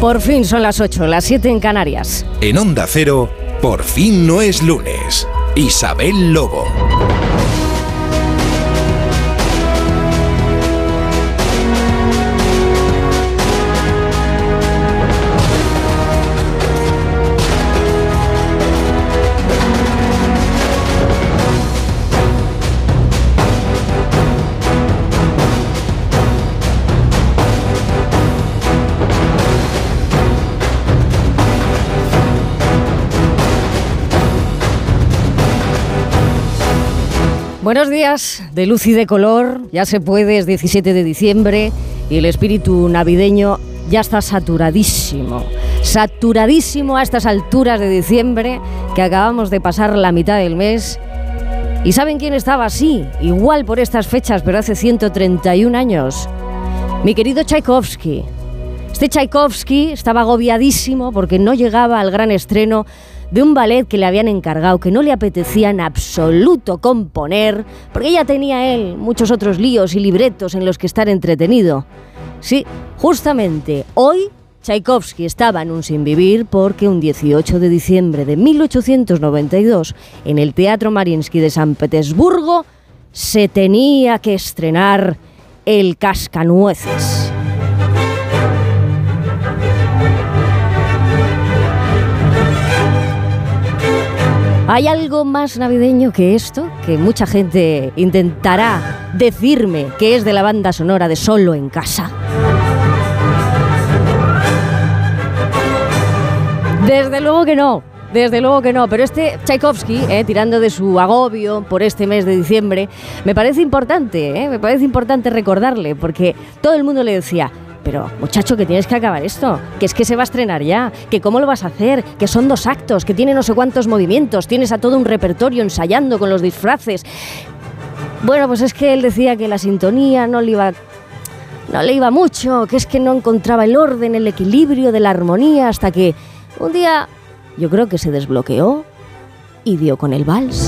Por fin son las 8, las 7 en Canarias. En Onda Cero, por fin no es lunes. Isabel Lobo. Buenos días, de luz y de color, ya se puede, es 17 de diciembre y el espíritu navideño ya está saturadísimo, saturadísimo a estas alturas de diciembre que acabamos de pasar la mitad del mes. ¿Y saben quién estaba así? Igual por estas fechas, pero hace 131 años. Mi querido Tchaikovsky. Este Tchaikovsky estaba agobiadísimo porque no llegaba al gran estreno de un ballet que le habían encargado, que no le apetecía en absoluto componer, porque ya tenía él muchos otros líos y libretos en los que estar entretenido. Sí, justamente hoy Tchaikovsky estaba en un sinvivir porque un 18 de diciembre de 1892, en el Teatro Mariinsky de San Petersburgo, se tenía que estrenar El Cascanueces. ¿Hay algo más navideño que esto? Que mucha gente intentará decirme que es de la banda sonora de Solo en Casa. Desde luego que no. Desde luego que no, pero este Tchaikovsky, eh, tirando de su agobio por este mes de diciembre, me parece importante, eh, me parece importante recordarle, porque todo el mundo le decía, pero muchacho, que tienes que acabar esto, que es que se va a estrenar ya, que cómo lo vas a hacer, que son dos actos, que tiene no sé cuántos movimientos, tienes a todo un repertorio ensayando con los disfraces. Bueno, pues es que él decía que la sintonía no le iba no le iba mucho, que es que no encontraba el orden, el equilibrio de la armonía, hasta que un día yo creo que se desbloqueó y dio con el vals.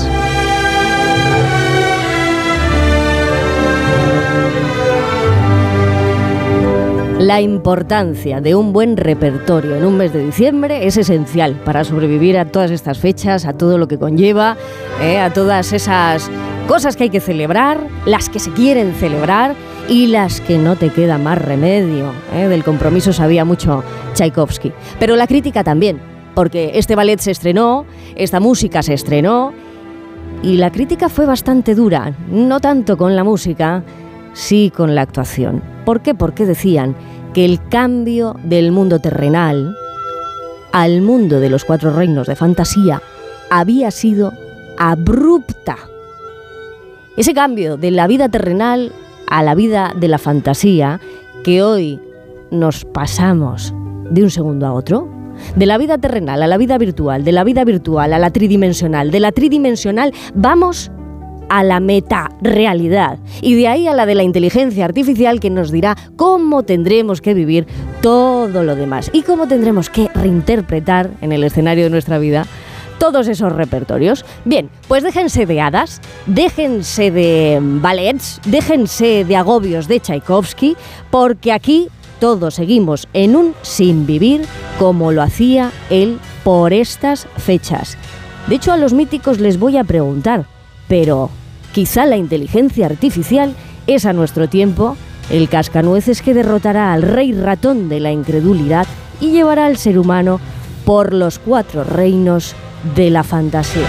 La importancia de un buen repertorio en un mes de diciembre es esencial para sobrevivir a todas estas fechas, a todo lo que conlleva, eh, a todas esas cosas que hay que celebrar, las que se quieren celebrar y las que no te queda más remedio. Eh. Del compromiso sabía mucho Tchaikovsky. Pero la crítica también, porque este ballet se estrenó, esta música se estrenó y la crítica fue bastante dura, no tanto con la música, sí con la actuación. ¿Por qué? Porque decían que el cambio del mundo terrenal al mundo de los cuatro reinos de fantasía había sido abrupta. Ese cambio de la vida terrenal a la vida de la fantasía que hoy nos pasamos de un segundo a otro, de la vida terrenal a la vida virtual, de la vida virtual a la tridimensional, de la tridimensional vamos a la meta-realidad y de ahí a la de la inteligencia artificial que nos dirá cómo tendremos que vivir todo lo demás y cómo tendremos que reinterpretar en el escenario de nuestra vida todos esos repertorios. Bien, pues déjense de hadas, déjense de ballets, déjense de agobios de Tchaikovsky, porque aquí todos seguimos en un sin vivir como lo hacía él por estas fechas. De hecho, a los míticos les voy a preguntar, pero Quizá la inteligencia artificial es a nuestro tiempo el cascanueces que derrotará al rey ratón de la incredulidad y llevará al ser humano por los cuatro reinos de la fantasía.